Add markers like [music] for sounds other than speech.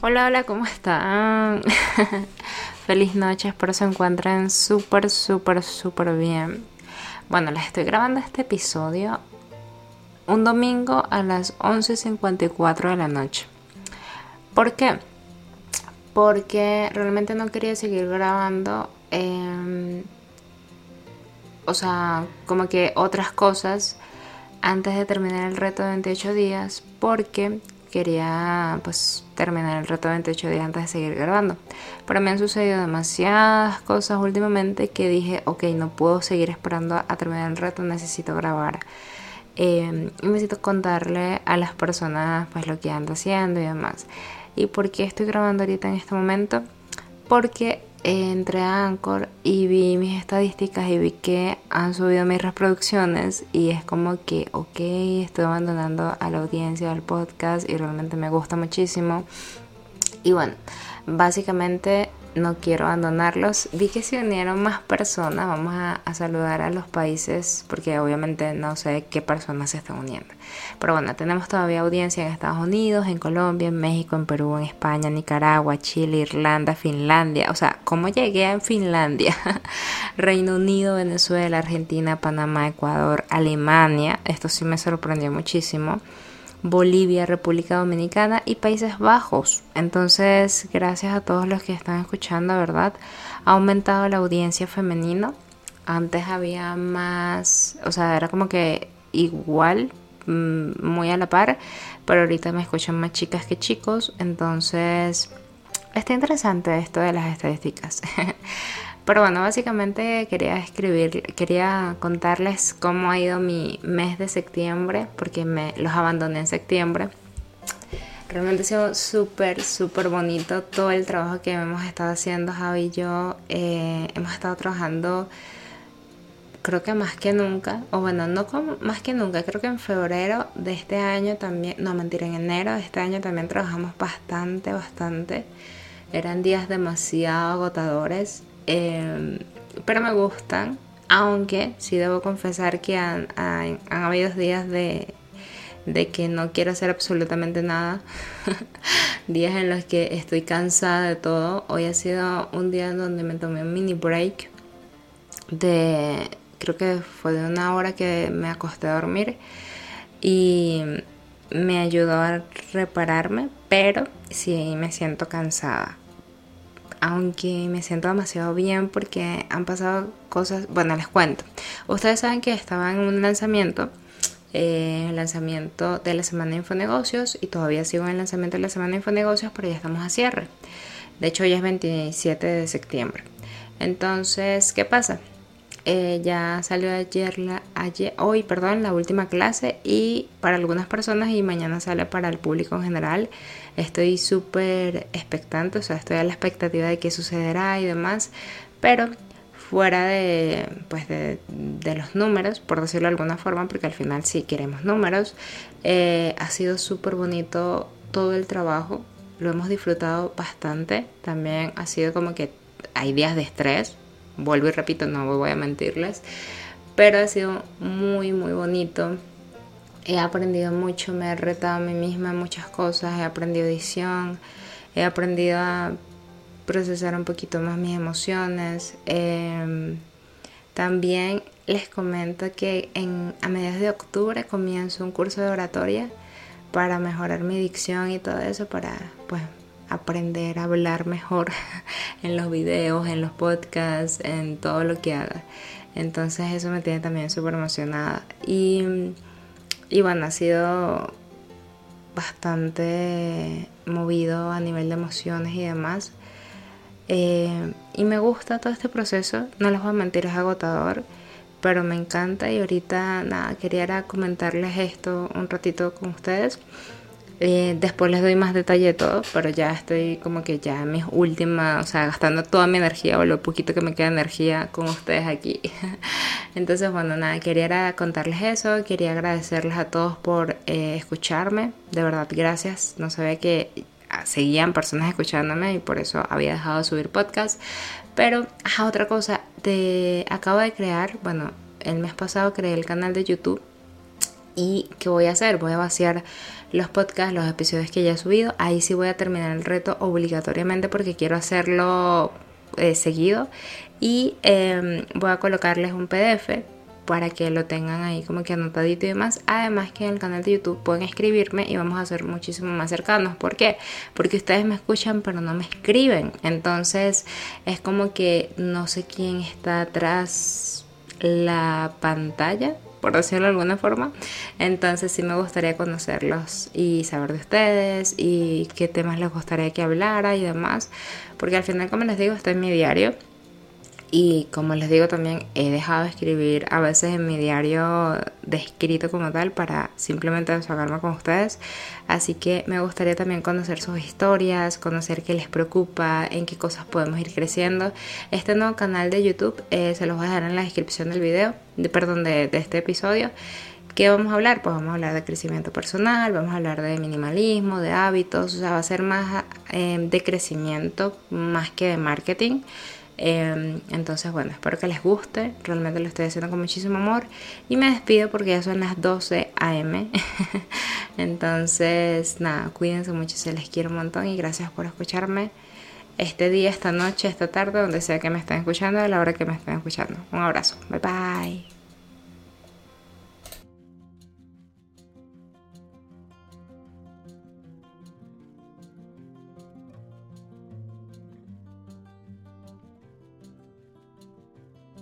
Hola, hola, ¿cómo están? [laughs] Feliz noche, espero se encuentren súper, súper, súper bien. Bueno, les estoy grabando este episodio un domingo a las 11.54 de la noche. ¿Por qué? Porque realmente no quería seguir grabando, em, o sea, como que otras cosas antes de terminar el reto de 28 días, porque quería pues terminar el reto de 28 días antes de seguir grabando. Pero me han sucedido demasiadas cosas últimamente que dije, ok, no puedo seguir esperando a terminar el reto, necesito grabar. Y necesito contarle a las personas pues lo que ando haciendo y demás. ¿Y por qué estoy grabando ahorita en este momento? Porque entré a Anchor y vi mis estadísticas y vi que han subido mis reproducciones y es como que, ok, estoy abandonando a la audiencia del podcast y realmente me gusta muchísimo. Y bueno, básicamente no quiero abandonarlos. Vi que se unieron más personas. Vamos a, saludar a los países porque obviamente no sé qué personas se están uniendo. Pero bueno, tenemos todavía audiencia en Estados Unidos, en Colombia, en México, en Perú, en España, Nicaragua, Chile, Irlanda, Finlandia. O sea, ¿cómo llegué a Finlandia? [laughs] Reino Unido, Venezuela, Argentina, Panamá, Ecuador, Alemania. Esto sí me sorprendió muchísimo. Bolivia, República Dominicana y Países Bajos. Entonces, gracias a todos los que están escuchando, ¿verdad? Ha aumentado la audiencia femenina. Antes había más, o sea, era como que igual, mm, muy a la par, pero ahorita me escuchan más chicas que chicos. Entonces, está interesante esto de las estadísticas. [laughs] Pero bueno, básicamente quería escribir, quería contarles cómo ha ido mi mes de septiembre, porque me los abandoné en septiembre. Realmente ha sido súper, súper bonito todo el trabajo que hemos estado haciendo, Javi y yo. Eh, hemos estado trabajando, creo que más que nunca, o bueno, no más que nunca, creo que en febrero de este año también, no mentira, en enero de este año también trabajamos bastante, bastante. Eran días demasiado agotadores Em, pero me gustan, aunque sí debo confesar que han, habido días de, que no quiero hacer absolutamente nada, [laughs] días en los que estoy cansada de todo. Hoy ha sido un día donde me tomé un mini break de, creo que fue de una hora que me acosté a dormir y me ayudó a repararme, pero sí me siento cansada aunque me siento demasiado bien porque han pasado cosas, bueno, les cuento. Ustedes saben que estaba en un lanzamiento, eh, lanzamiento de la Semana de Infonegocios y todavía sigo en el lanzamiento de la Semana de Infonegocios, pero ya estamos a cierre. De hecho, ya es 27 de septiembre. Entonces, ¿qué pasa? Eh, ya salió ayer, la, ayer, hoy, perdón, la última clase y para algunas personas y mañana sale para el público en general. Estoy súper expectante, o sea, estoy a la expectativa de qué sucederá y demás, pero fuera de, pues de, los números, por decirlo de alguna forma, porque al final sí queremos números, eh, ha sido súper bonito todo el trabajo, lo hemos disfrutado bastante, también ha sido como que hay días de estrés, vuelvo y repito, no voy a mentirles, pero ha sido muy, muy bonito he aprendido mucho, me he retado a mí misma muchas cosas, he aprendido edición, he aprendido a procesar un poquito más mis emociones. Em, también les comento que en, a mediados de octubre comienzo un curso de oratoria para mejorar mi dicción y todo eso, para pues aprender a hablar mejor [laughs] en los videos, en los podcasts, en todo lo que haga. Entonces eso me tiene también súper emocionada. Y y bueno, ha sido bastante movido a nivel de emociones y demás. Eh, y me gusta todo este proceso, no les voy a mentir, es agotador, pero me encanta y ahorita nada, quería comentarles esto un ratito con ustedes. Eh, después les doy más detalle de todo, pero ya estoy como que ya mis últimas, o sea, gastando toda mi energía o lo poquito que me queda de energía con ustedes aquí. [laughs] Entonces, bueno, nada, quería contarles eso, quería agradecerles a todos por eh, escucharme, de verdad, gracias. No sabía que ah, seguían personas escuchándome y por eso había dejado de subir podcast. Pero, otra cosa, de, acabo de crear, bueno, el mes pasado creé el canal de YouTube ¿Y qué voy a hacer? Voy a vaciar los podcasts, los episodios que ya he subido. Ahí sí voy a terminar el reto obligatoriamente porque quiero hacerlo eh, seguido. Y em, voy a colocarles un PDF para que lo tengan ahí como que anotadito y demás. Además que en el canal de YouTube pueden escribirme y vamos a ser muchísimo más cercanos. ¿Por qué? Porque ustedes me escuchan pero no me escriben. Entonces es como que no sé quién está atrás la pantalla por decirlo de alguna forma. Entonces sí me gustaría conocerlos y saber de ustedes y qué temas les gustaría que hablara y demás. Porque al final, como les digo, está en mi diario. Y como les digo también, he dejado de escribir a veces en mi diario de escrito como tal para simplemente desahogarme con ustedes. Así que me gustaría también conocer sus historias, conocer qué les preocupa, en qué cosas podemos ir creciendo. Este nuevo canal de YouTube eh, se los voy a dejar en la descripción del video, de, perdón, de, este episodio. ¿Qué vamos a hablar? Pues vamos a hablar de crecimiento personal, vamos a hablar de minimalismo, de hábitos, o sea, va a ser más eh, de crecimiento más que de marketing. Em, entonces, bueno, espero que les guste. Realmente lo estoy haciendo con muchísimo amor. Y me despido porque ya son las 12 a.m. [laughs] entonces, nada, cuídense mucho, se les quiero un montón y gracias por escucharme este día, esta noche, esta tarde, donde sea que me estén escuchando, a la hora que me estén escuchando. Un abrazo. Bye bye.